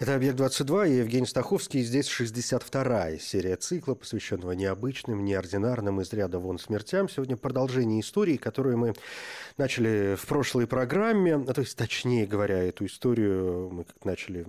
Это «Объект-22» и Евгений Стаховский. Здесь 62-я серия цикла, посвященного необычным, неординарным, из ряда вон смертям. Сегодня продолжение истории, которую мы начали в прошлой программе. А то есть, точнее говоря, эту историю мы начали,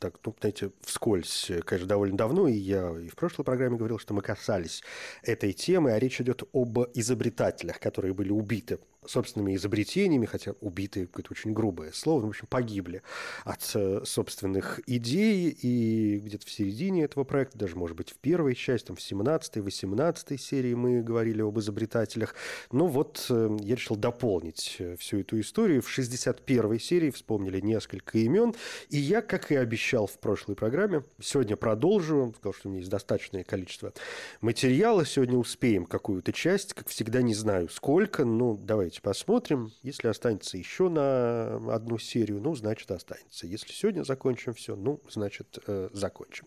так, ну, знаете, вскользь, конечно, довольно давно. И я и в прошлой программе говорил, что мы касались этой темы, а речь идет об изобретателях, которые были убиты собственными изобретениями, хотя убитые какое-то очень грубое слово, ну, в общем, погибли от э, собственных идей, и где-то в середине этого проекта, даже, может быть, в первой части, там, в 17-й, 18 серии мы говорили об изобретателях. Но вот э, я решил дополнить э, всю эту историю. В 61-й серии вспомнили несколько имен, и я, как и обещал в прошлой программе, сегодня продолжу, сказал, что у меня есть достаточное количество материала, сегодня успеем какую-то часть, как всегда, не знаю сколько, но давайте Давайте посмотрим. Если останется еще на одну серию, ну, значит, останется. Если сегодня закончим все, ну, значит, э, закончим.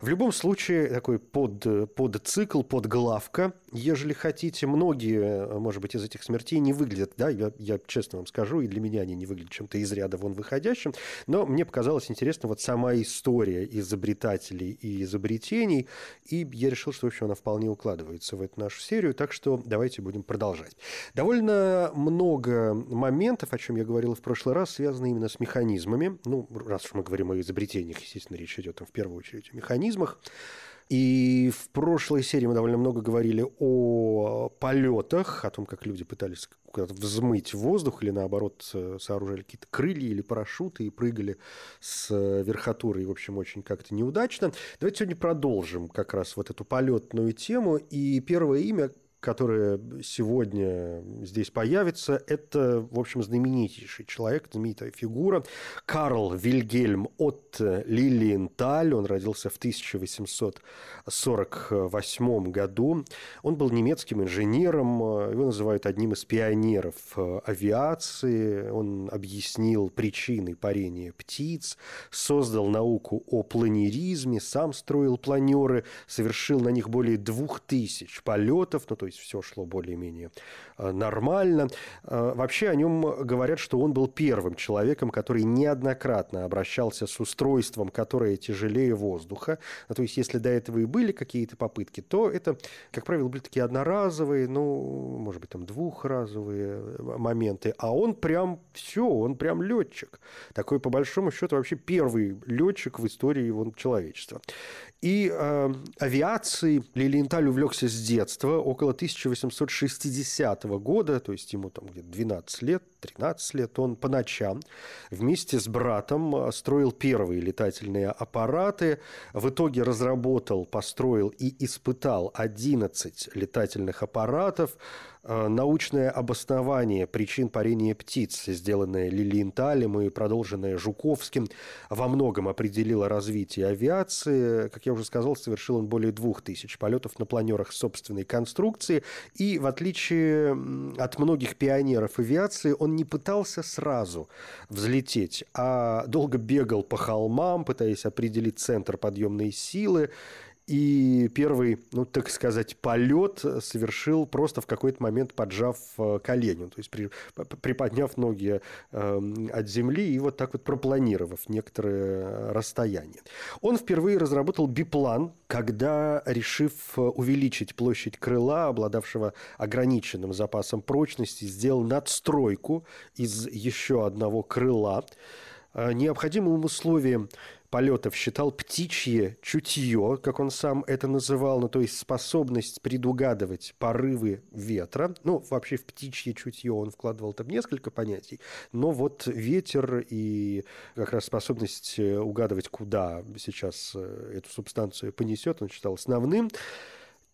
В любом случае, такой под, под цикл, под главка. Ежели хотите, многие, может быть, из этих смертей не выглядят, да, я, я честно вам скажу, и для меня они не выглядят чем-то из ряда вон выходящим, но мне показалось интересно вот сама история изобретателей и изобретений, и я решил, что, в общем, она вполне укладывается в эту нашу серию, так что давайте будем продолжать. Довольно много моментов, о чем я говорил в прошлый раз, связаны именно с механизмами. Ну, раз уж мы говорим о изобретениях, естественно, речь идет там, в первую очередь о механизмах. И в прошлой серии мы довольно много говорили о полетах, о том, как люди пытались куда-то взмыть воздух или, наоборот, сооружали какие-то крылья или парашюты и прыгали с верхотуры, и, в общем, очень как-то неудачно. Давайте сегодня продолжим как раз вот эту полетную тему. И первое имя, которая сегодня здесь появится, это, в общем, знаменитейший человек, знаменитая фигура Карл Вильгельм от Лилиенталь. Он родился в 1848 году. Он был немецким инженером, его называют одним из пионеров авиации. Он объяснил причины парения птиц, создал науку о планеризме, сам строил планеры, совершил на них более двух тысяч полетов, ну, то есть все шло более-менее э, нормально. Э, вообще о нем говорят, что он был первым человеком, который неоднократно обращался с устройством, которое тяжелее воздуха. Ну, то есть, если до этого и были какие-то попытки, то это, как правило, были такие одноразовые, ну, может быть, там двухразовые моменты. А он прям все, он прям летчик. Такой, по большому счету, вообще первый летчик в истории его человечества. И э, авиацией Лилиенталь увлекся с детства, около 1860 года, то есть ему там где-то 12 лет, 13 лет, он по ночам вместе с братом э, строил первые летательные аппараты, в итоге разработал, построил и испытал 11 летательных аппаратов, Э, научное обоснование причин парения птиц, сделанное Лилиенталем и продолженное Жуковским, во многом определило развитие авиации. Как я уже сказал, совершил он более двух тысяч полетов на планерах собственной конструкции. И в отличие от многих пионеров авиации, он не пытался сразу взлететь, а долго бегал по холмам, пытаясь определить центр подъемной силы и первый, ну, так сказать, полет совершил просто в какой-то момент поджав э, колени, то есть при, приподняв ноги э, от земли и вот так вот пропланировав некоторое расстояние. Он впервые разработал биплан, когда, решив увеличить площадь крыла, обладавшего ограниченным запасом прочности, сделал надстройку из еще одного крыла. Э, необходимым условием полетов считал птичье чутье, как он сам это называл, ну, то есть способность предугадывать порывы ветра. Ну, вообще в птичье чутье он вкладывал там несколько понятий, но вот ветер и как раз способность э, угадывать, куда сейчас э, эту субстанцию понесет, он считал основным.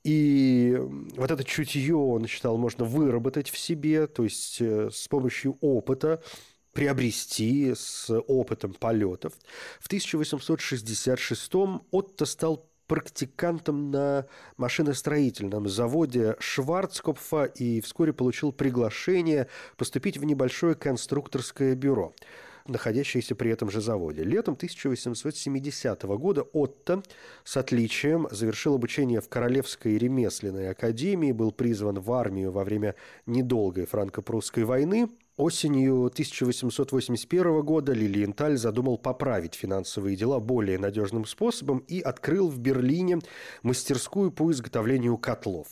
И вот это чутье, он считал, можно выработать в себе, то есть э, с помощью опыта, приобрести с опытом полетов. В 1866 Отто стал практикантом на машиностроительном заводе Шварцкопфа и вскоре получил приглашение поступить в небольшое конструкторское бюро находящееся при этом же заводе. Летом 1870 года Отто с отличием завершил обучение в Королевской ремесленной академии, был призван в армию во время недолгой франко-прусской войны – Осенью 1881 года Лилиенталь задумал поправить финансовые дела более надежным способом и открыл в Берлине мастерскую по изготовлению котлов.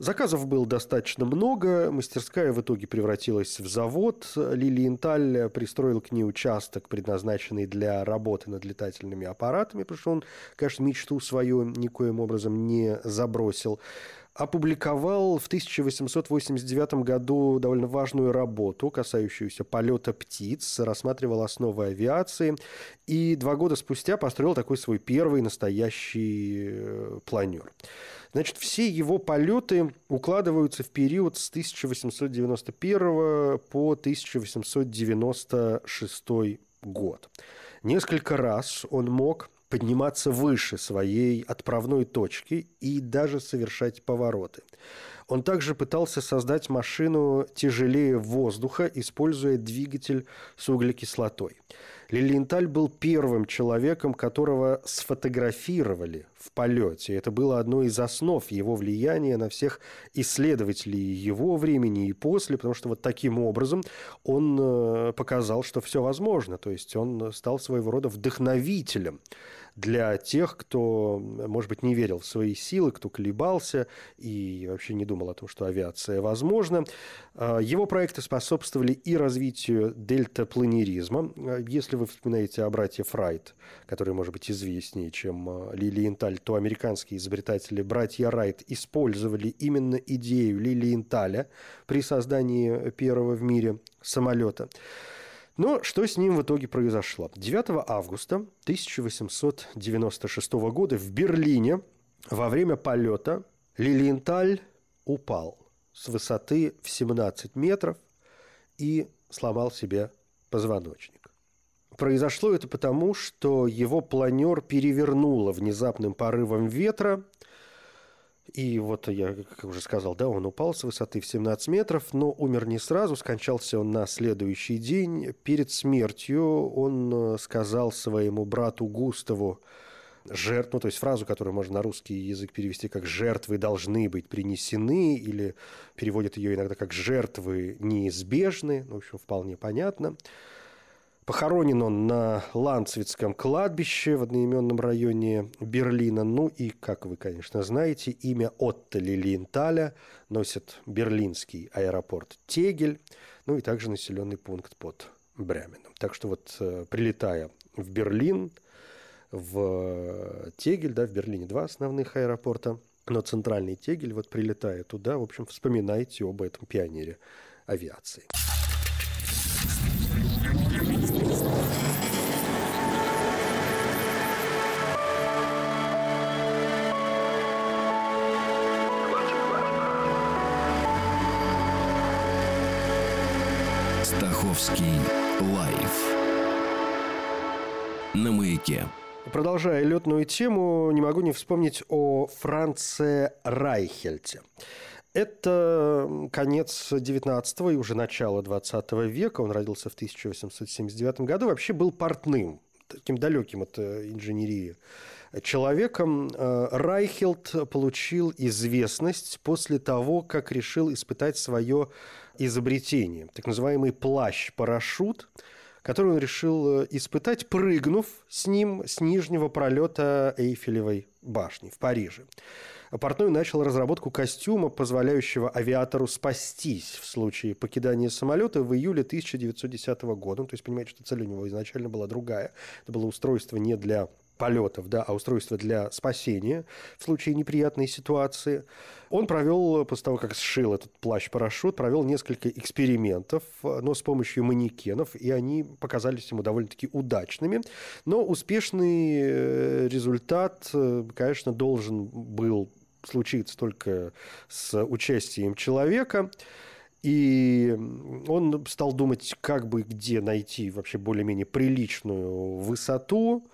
Заказов было достаточно много, мастерская в итоге превратилась в завод. Лилиенталь пристроил к ней участок, предназначенный для работы над летательными аппаратами, потому что он, конечно, мечту свою никоим образом не забросил опубликовал в 1889 году довольно важную работу, касающуюся полета птиц, рассматривал основы авиации и два года спустя построил такой свой первый настоящий э, планер. Значит, все его полеты укладываются в период с 1891 по 1896 год. Несколько раз он мог подниматься выше своей отправной точки и даже совершать повороты. Он также пытался создать машину тяжелее воздуха, используя двигатель с углекислотой. Лилиенталь был первым человеком, которого сфотографировали в полете. Это было одно из основ его влияния на всех исследователей его времени и после, потому что вот таким образом он э, показал, что все возможно. То есть он стал своего рода вдохновителем для тех, кто, может быть, не верил в свои силы, кто колебался и вообще не думал о том, что авиация возможна. А, его проекты способствовали и развитию дельтапланеризма. Если вы вспоминаете о братьях Райт, которые, может быть, известнее, чем а, Лилиенталь, то американские изобретатели братья Райт использовали именно идею Лилиенталя при создании первого в мире самолета. Но что с ним в итоге произошло? 9 августа 1896 года в Берлине во время полета Лилиенталь упал с высоты в 17 метров и сломал себе позвоночник. Произошло это потому, что его планер перевернуло внезапным порывом ветра – и вот я, как уже сказал, да, он упал с высоты в 17 метров, но умер не сразу, скончался он на следующий день. Перед смертью он э, сказал своему брату Густаву, жертв, ну, то есть фразу, которую можно на русский язык перевести как «жертвы должны быть принесены», или переводят ее иногда как «жертвы неизбежны», ну, в общем, вполне понятно. Похоронен он на Ланцвицком кладбище в одноименном районе Берлина. Ну и, как вы, конечно, знаете, имя Отто Лилиенталя носит берлинский аэропорт Тегель, ну и также населенный пункт под Бременом. Так что вот э, прилетая в Берлин, в Тегель, да, в Берлине два основных аэропорта, но центральный Тегель, вот прилетая туда, в общем, вспоминайте об этом пионере авиации. Live на Маяке. Продолжая летную тему, не могу не вспомнить о Франце Райхельте. Это конец 19 и уже начало 20 века. Он родился в 1879 году. Вообще был портным, таким далеким от э, инженерии человеком. Э, Райхельт получил известность после того, как решил испытать свое изобретение. Так называемый плащ-парашют, который он решил э, испытать, прыгнув с ним с нижнего пролета Эйфелевой башни в Париже. Портной начал разработку костюма, позволяющего авиатору спастись в случае покидания самолета в июле 1910 года. То есть, понимаете, что цель у него изначально была другая. Это было устройство не для полетов, да, а устройство для спасения в случае неприятной ситуации. Он провел, после того, как сшил этот плащ-парашют, провел несколько экспериментов, но с помощью манекенов, и они показались ему довольно-таки удачными. Но успешный э, результат, э, конечно, должен был случиться только с участием человека. И он стал думать, как бы где найти вообще более-менее приличную высоту,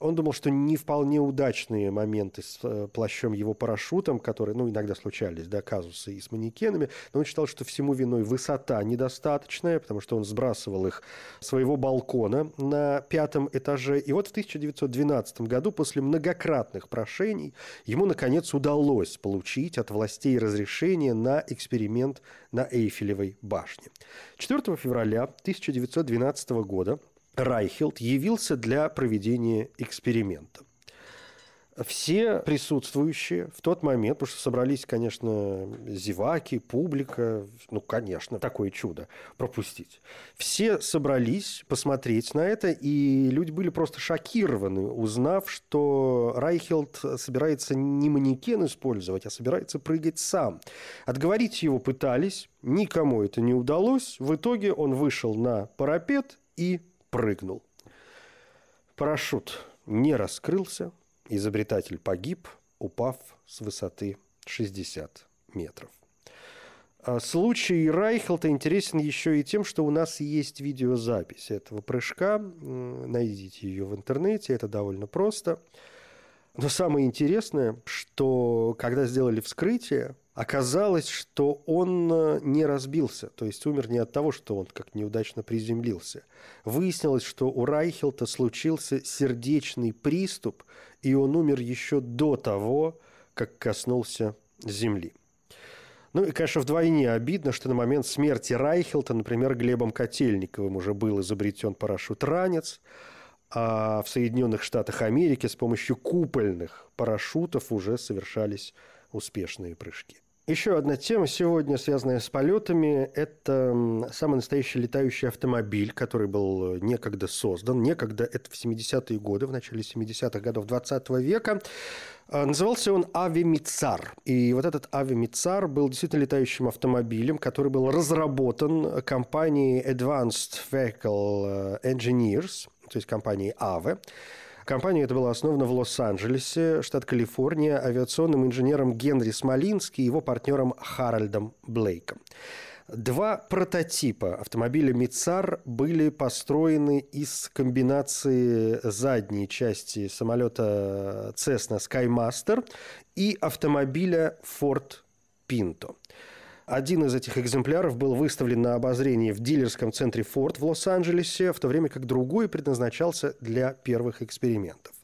Он думал, что не вполне удачные моменты с э, плащом его парашютом, которые, ну, иногда случались, да, казусы и с манекенами, но он считал, что всему виной высота недостаточная, потому что он сбрасывал их своего балкона на пятом этаже. И вот в 1912 году, после многократных прошений, ему, наконец, удалось получить от властей разрешение на эксперимент на Эйфелевой башне. 4 февраля 1912 года Райхелд явился для проведения эксперимента. Все присутствующие в тот момент, потому что собрались, конечно, зеваки, публика, ну, конечно, такое чудо пропустить. Все собрались посмотреть на это, и люди были просто шокированы, узнав, что Райхелд собирается не манекен использовать, а собирается прыгать сам. Отговорить его пытались, никому это не удалось. В итоге он вышел на парапет и прыгнул. Парашют не раскрылся, изобретатель погиб, упав с высоты 60 метров. А случай Райхелта интересен еще и тем, что у нас есть видеозапись этого прыжка. Найдите ее в интернете, это довольно просто. Но самое интересное, что когда сделали вскрытие, Оказалось, что он э, не разбился, то есть умер не от того, что он как неудачно приземлился. Выяснилось, что у Райхелта случился сердечный приступ, и он умер еще до того, как коснулся земли. Ну и, конечно, вдвойне обидно, что на момент смерти Райхелта, например, Глебом Котельниковым уже был изобретен парашют-ранец, а в Соединенных Штатах Америки с помощью купольных парашютов уже совершались успешные прыжки. Еще одна тема сегодня, связанная с полетами, это самый настоящий летающий автомобиль, который был некогда создан. Некогда, это в 70-е годы, в начале 70-х годов 20 века. А, назывался он Авимицар. И вот этот Авимицар был действительно летающим автомобилем, который был разработан компанией Advanced Vehicle Engineers, то есть компанией AVE. Компания эта была основана в Лос-Анджелесе, штат Калифорния, авиационным инженером Генри Смолински и его партнером Харальдом Блейком. Два прототипа автомобиля Мицар были построены из комбинации задней части самолета Cessna Skymaster и автомобиля Ford Pinto. Один из этих экземпляров был выставлен на обозрение в дилерском центре Ford в Лос-Анджелесе, в то время как другой предназначался для первых экспериментов.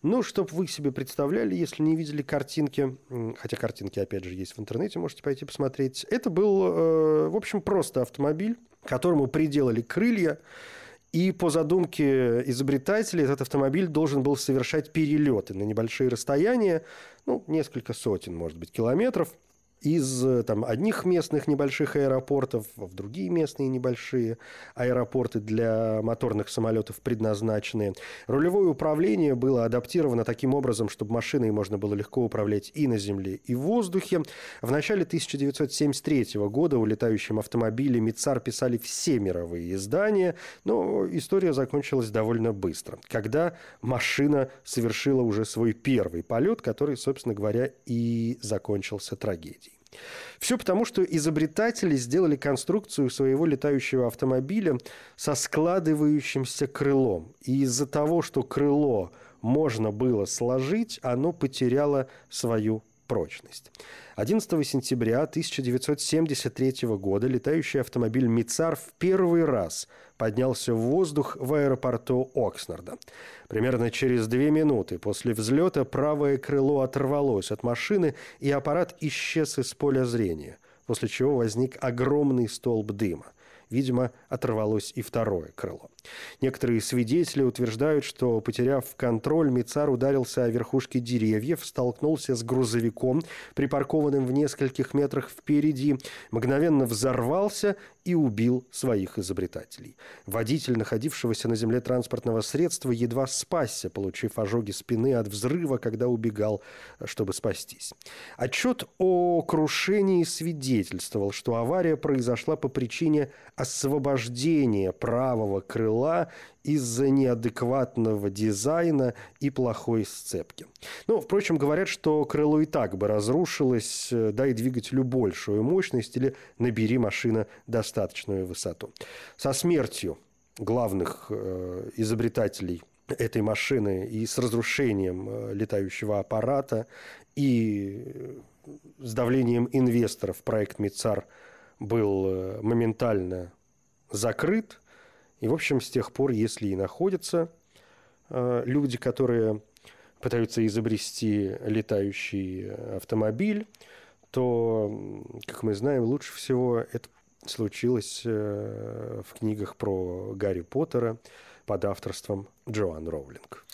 Ну, чтобы вы себе представляли, если не видели картинки, хотя картинки, опять же, есть в интернете, можете пойти посмотреть. Это был, э, в общем, просто автомобиль, которому приделали крылья, и по задумке изобретателей этот автомобиль должен был совершать перелеты на небольшие расстояния, ну, несколько сотен, может быть, километров – из э, там, одних местных небольших аэропортов в другие местные небольшие аэропорты для моторных самолетов предназначенные. Рулевое управление было адаптировано таким образом, чтобы машиной можно было легко управлять и на земле, и в воздухе. В начале 1973 года у летающем автомобиле Мицар писали все мировые издания, но история закончилась довольно быстро, когда машина совершила уже свой первый полет, который, собственно говоря, и закончился трагедией. Все потому, что изобретатели сделали конструкцию своего летающего автомобиля со складывающимся крылом. И из-за того, что крыло можно было сложить, оно потеряло свою прочность. 11 сентября 1973 года летающий автомобиль «Мицар» в первый раз поднялся в воздух в аэропорту Окснарда. Примерно через две минуты после взлета правое крыло оторвалось от машины, и аппарат исчез из поля зрения, после чего возник огромный столб дыма – Видимо, оторвалось и второе крыло. Некоторые свидетели утверждают, что, потеряв контроль, Мицар ударился о верхушки деревьев, столкнулся с грузовиком, припаркованным в нескольких метрах впереди, мгновенно взорвался и убил своих изобретателей. Водитель, находившегося на земле транспортного средства, едва спасся, получив ожоги спины от взрыва, когда убегал, чтобы спастись. Отчет о крушении свидетельствовал, что авария произошла по причине освобождения правого крыла из-за неадекватного дизайна и плохой сцепки. Ну, впрочем, говорят, что крыло и так бы разрушилось, э, дай двигателю большую мощность или набери машина достаточную высоту. Со смертью главных э, изобретателей этой машины и с разрушением э, летающего аппарата, и с давлением инвесторов проект «Мицар» был э, моментально закрыт. И, в общем, с тех пор, если и находятся э, люди, которые пытаются изобрести летающий автомобиль, то, как мы знаем, лучше всего это случилось в книгах про Гарри Поттера под авторством Джоан Роулинг.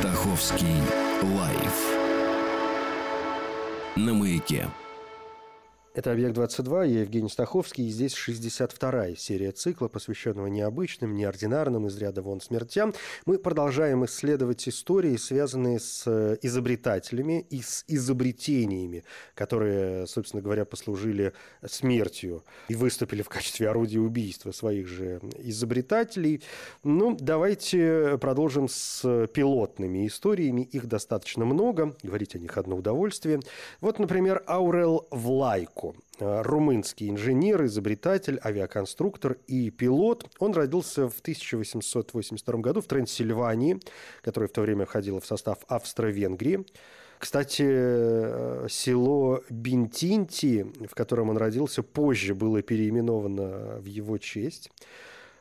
Стаховский лайф на маяке. Это «Объект-22», я Евгений Стаховский, и здесь 62-я серия цикла, посвященного необычным, неординарным, из ряда вон смертям. Мы продолжаем исследовать истории, связанные с э, изобретателями и с изобретениями, которые, собственно говоря, послужили смертью и выступили в качестве орудия убийства своих же изобретателей. Ну, давайте продолжим с пилотными историями. Их достаточно много, говорить о них одно удовольствие. Вот, например, Аурел Влайко Э, румынский инженер, изобретатель, авиаконструктор и пилот. Он родился в 1882 году в Трансильвании, которая в то время входила в состав Австро-Венгрии. Кстати, э, село Бинтинти, в котором он родился, позже было переименовано в его честь.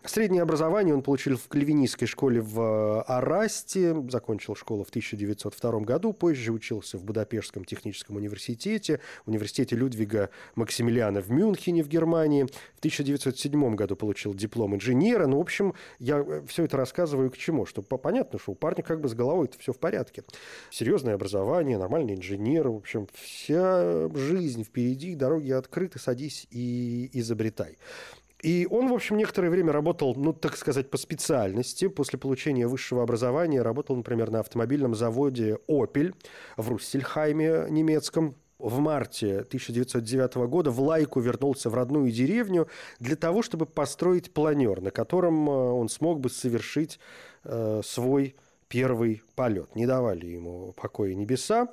Среднее образование он получил в кальвинистской школе в э, Арасте, закончил школу в 1902 году, позже учился в Будапештском техническом университете, университете Людвига Максимилиана в Мюнхене в Германии. В 1907 году получил диплом инженера. Ну, в общем, я э, все это рассказываю к чему? Чтобы понятно, что у парня как бы с головой все в порядке. Серьезное образование, нормальный инженер, в общем, вся жизнь впереди, дороги открыты, садись и изобретай. И он, в общем, некоторое время работал, ну, так сказать, по специальности. После получения высшего образования работал, например, на автомобильном заводе «Опель» в Руссельхайме немецком. В марте 1909 года в Лайку вернулся в родную деревню для того, чтобы построить планер, на котором э, он смог бы совершить э, свой первый полет. Не давали ему покоя небеса.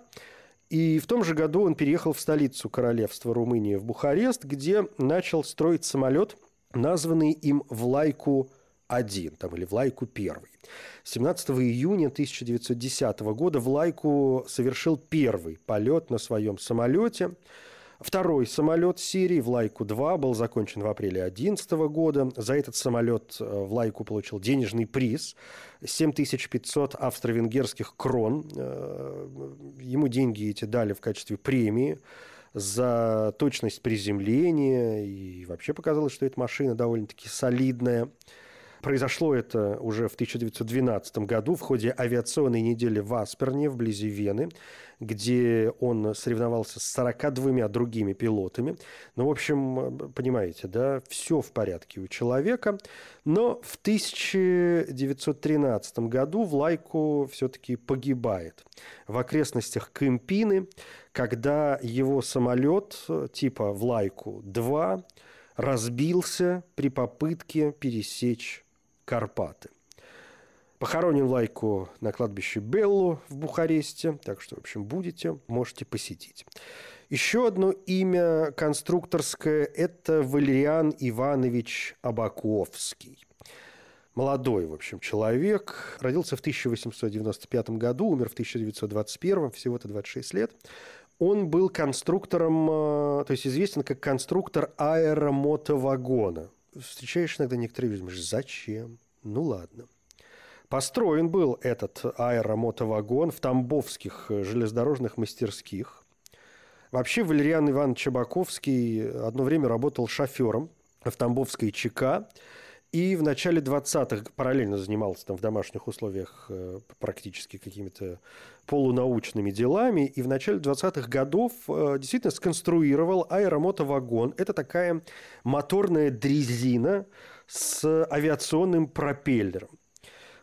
И в том же году он переехал в столицу королевства Румынии, в Бухарест, где начал строить самолет – названный им Влайку-1 там, или Влайку-1. 17 июня 1910 года Влайку совершил первый полет на своем самолете. Второй самолет серии Влайку-2 был закончен в апреле 2011 года. За этот самолет э, Влайку получил денежный приз 7500 австро-венгерских крон. Э, ему деньги эти дали в качестве премии за точность приземления, и вообще показалось, что эта машина довольно-таки солидная. Произошло это уже в 1912 году в ходе авиационной недели в Асперне, вблизи Вены, где он соревновался с 42 другими пилотами. Ну, в общем, понимаете, да, все в порядке у человека. Но в 1913 году Влайку все-таки погибает в окрестностях Кемпины, когда его самолет типа Влайку-2 разбился при попытке пересечь Карпаты. Похоронен Лайку на кладбище Беллу в Бухаресте, так что, в общем, будете, можете посетить. Еще одно имя конструкторское – это Валериан Иванович Абаковский. Молодой, в общем, человек. Родился в 1895 году, умер в 1921, всего-то 26 лет. Он был конструктором, э, то есть известен как конструктор аэромотовагона – встречаешь иногда некоторые люди, думаешь, зачем? Ну ладно. Построен был этот аэромотовагон в Тамбовских э, железнодорожных мастерских. Вообще Валериан Иванович Чебаковский одно время работал шофером в Тамбовской ЧК. И в начале 20-х параллельно занимался там в домашних условиях э, практически какими-то полунаучными делами. И в начале 20-х годов э, действительно сконструировал аэромотовагон. Это такая моторная дрезина с авиационным пропеллером.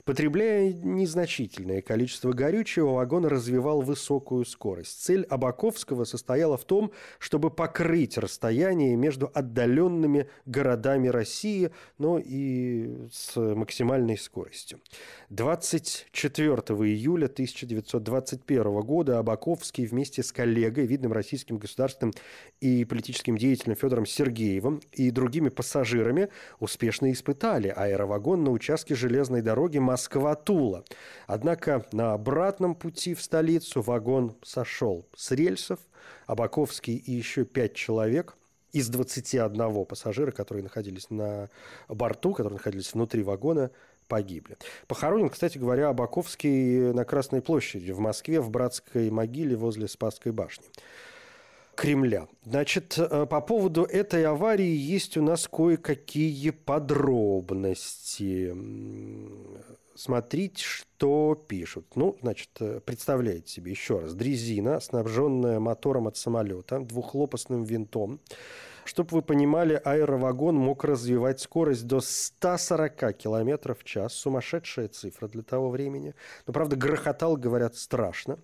Потребляя незначительное количество горючего, вагон развивал высокую скорость. Цель Абаковского состояла в том, чтобы покрыть расстояние между отдаленными городами России, но и с максимальной скоростью. 24 июля 1921 года Абаковский вместе с коллегой, видным российским государственным и политическим деятелем Федором Сергеевым и другими пассажирами успешно испытали аэровагон на участке железной дороги Москва-Тула. Однако на обратном пути в столицу вагон сошел с рельсов. Абаковский и еще пять человек из 21 пассажира, которые находились на борту, которые находились внутри вагона, погибли. Похоронен, кстати говоря, Абаковский на Красной площади в Москве в братской могиле возле Спасской башни. Кремля. Значит, э, по поводу этой аварии есть у нас кое-какие подробности. Смотрите, что пишут. Ну, значит, э, представляете себе еще раз. Дрезина, снабженная мотором от самолета, двухлопастным винтом, чтобы вы понимали, аэровагон мог развивать скорость до 140 км в час. Сумасшедшая цифра для того времени. Но, правда, грохотал, говорят, страшно.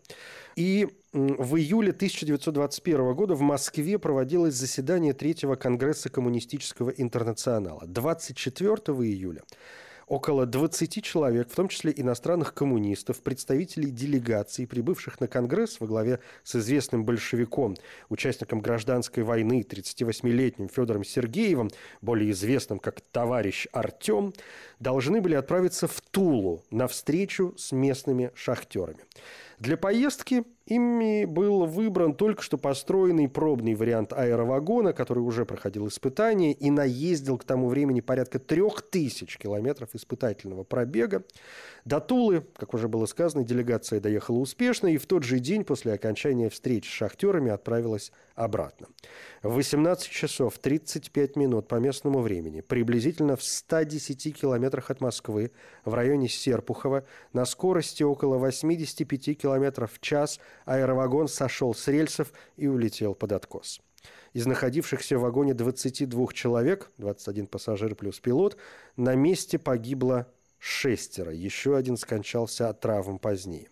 И в июле 1921 года в Москве проводилось заседание Третьего Конгресса Коммунистического интернационала. 24 июля около 20 человек, в том числе иностранных коммунистов, представителей делегаций, прибывших на Конгресс во главе с известным большевиком, участником гражданской войны, 38-летним Федором Сергеевым, более известным как товарищ Артем, должны были отправиться в Тулу на встречу с местными шахтерами. Для поездки Ими был выбран только что построенный пробный вариант аэровагона, который уже проходил испытания и наездил к тому времени порядка трех тысяч километров испытательного пробега. До Тулы, как уже было сказано, делегация доехала успешно и в тот же день после окончания встреч с шахтерами отправилась обратно. В 18 часов 35 минут по местному времени, приблизительно в 110 километрах от Москвы, в районе Серпухова, на скорости около 85 километров в час аэровагон сошел с рельсов и улетел под откос. Из находившихся в вагоне 22 человек, 21 пассажир плюс пилот, на месте погибло шестеро. Еще один скончался от травм позднее.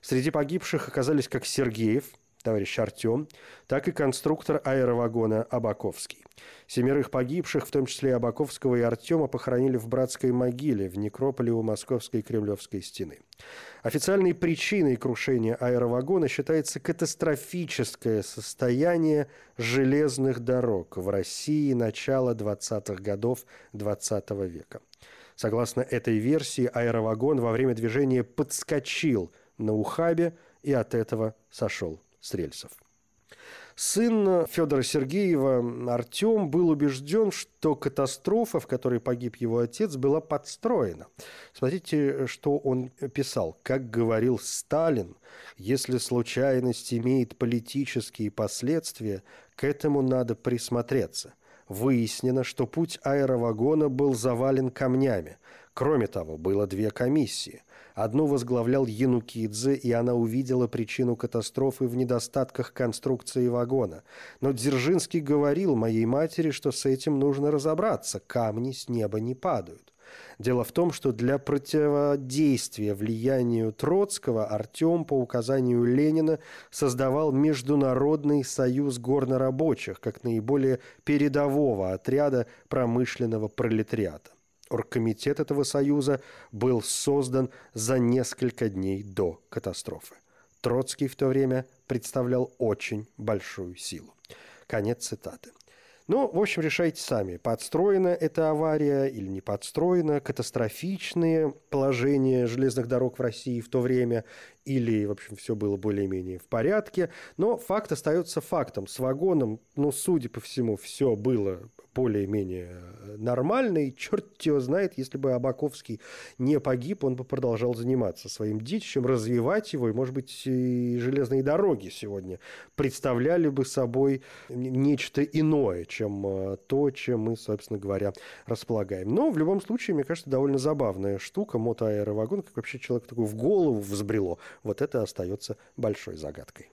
Среди погибших оказались как Сергеев, товарищ Артем, так и конструктор аэровагона Абаковский. Семерых погибших, в том числе Абаковского и Артема, похоронили в братской могиле в некрополе у Московской Кремлевской стены. Официальной причиной крушения аэровагона считается катастрофическое состояние железных дорог в России начала 20-х годов XX -го века. Согласно этой версии, аэровагон во время движения подскочил на ухабе и от этого сошел с рельсов. Сын Федора Сергеева Артем был убежден, что катастрофа, в которой погиб его отец, была подстроена. Смотрите, что он писал. Как говорил Сталин, если случайность имеет политические последствия, к этому надо присмотреться выяснено, что путь аэровагона был завален камнями. Кроме того, было две комиссии. Одну возглавлял Янукидзе, и она увидела причину катастрофы в недостатках конструкции вагона. Но Дзержинский говорил моей матери, что с этим нужно разобраться, камни с неба не падают. Дело в том, что для противодействия влиянию Троцкого Артем по указанию Ленина создавал Международный союз горнорабочих как наиболее передового отряда промышленного пролетариата. Оргкомитет этого союза был создан за несколько дней до катастрофы. Троцкий в то время представлял очень большую силу. Конец цитаты. Ну, в общем, решайте сами, подстроена эта авария или не подстроена, катастрофичные положения железных дорог в России в то время или, в общем, все было более-менее в порядке. Но факт остается фактом. С вагоном, ну, судя по всему, все было более-менее э, нормальный. Черт его знает, если бы Абаковский не погиб, он бы продолжал заниматься своим детищем, развивать его, и, может быть, и железные дороги сегодня представляли бы собой нечто иное, чем э, то, чем мы, собственно говоря, располагаем. Но в любом случае, мне кажется, довольно забавная штука, мотоаэровагон, как вообще человек такой в голову взбрело. Вот это остается большой загадкой.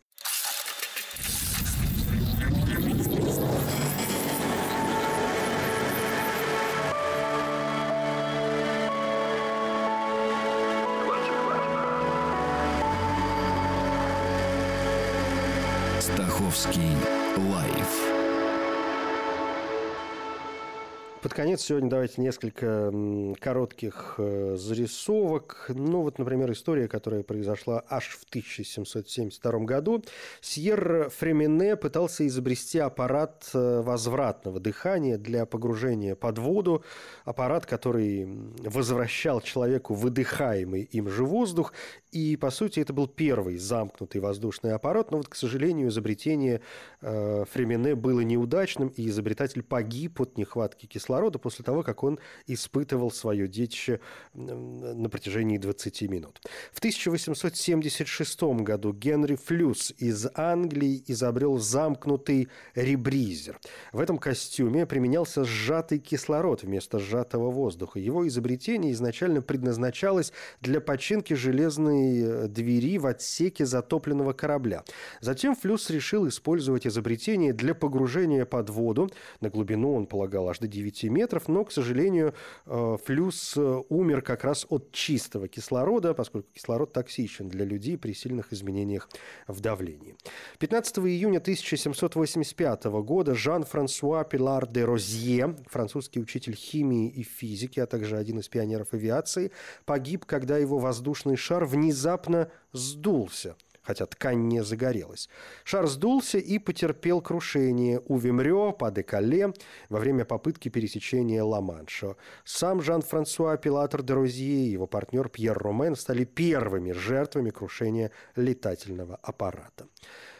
Конец сегодня давайте несколько коротких э, зарисовок. Ну, вот, например, история, которая произошла аж в 1772 году. Сьер Фремене пытался изобрести аппарат э, возвратного дыхания для погружения под воду. Аппарат, который возвращал человеку выдыхаемый им же воздух. И, по сути, это был первый замкнутый воздушный аппарат. Но вот, к сожалению, изобретение э, Фремене было неудачным, и изобретатель погиб от нехватки кислорода кислорода после того, как он испытывал свое детище на протяжении 20 минут. В 1876 году Генри Флюс из Англии изобрел замкнутый ребризер. В этом костюме применялся сжатый кислород вместо сжатого воздуха. Его изобретение изначально предназначалось для починки железной э, двери в отсеке затопленного корабля. Затем Флюс решил использовать изобретение для погружения под воду. На глубину он полагал аж до 9 метров, но, к сожалению, э, флюс э, умер как раз от чистого кислорода, поскольку кислород токсичен для людей при сильных изменениях в давлении. 15 июня 1785 года Жан-Франсуа Пилар де Розье, французский учитель химии и физики, а также один из пионеров авиации, погиб, когда его воздушный шар внезапно сдулся – хотя ткань не загорелась. Шар сдулся и потерпел крушение у Вимрё по Декале во время попытки пересечения Ла-Манша. Сам Жан-Франсуа Пилатор де Розье и его партнер Пьер Ромен стали первыми жертвами крушения летательного аппарата.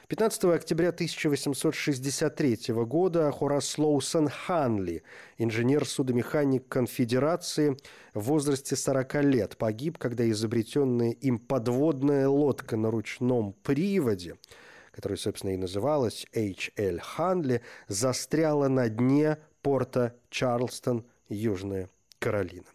15 октября 1863 года Хорас Лоусон Ханли, инженер-судомеханик Конфедерации, в возрасте 40 лет погиб, когда изобретенная им подводная лодка на ручном приводе, которая, собственно, и называлась H.L. Ханли, застряла на дне порта Чарлстон, Южная Каролина.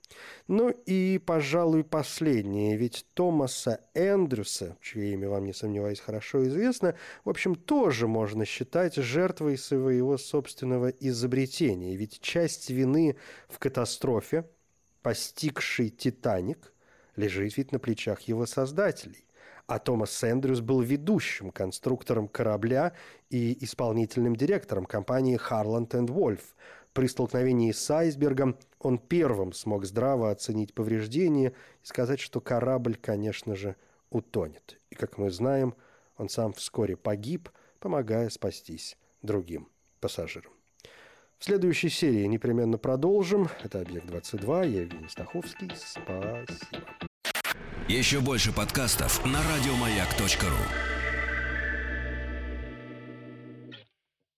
Ну и, пожалуй, последнее. Ведь Томаса Эндрюса, чье имя вам, не сомневаюсь, хорошо известно, в общем, тоже можно считать жертвой своего собственного изобретения. Ведь часть вины в катастрофе, постигшей «Титаник», лежит ведь на плечах его создателей. А Томас Эндрюс был ведущим конструктором корабля и исполнительным директором компании Harland Wolff – при столкновении с айсбергом он первым смог здраво оценить повреждения и сказать, что корабль, конечно же, утонет. И, как мы знаем, он сам вскоре погиб, помогая спастись другим пассажирам. В следующей серии непременно продолжим. Это «Объект-22». Я Евгений Стаховский. Спасибо. Еще больше подкастов на радиомаяк.ру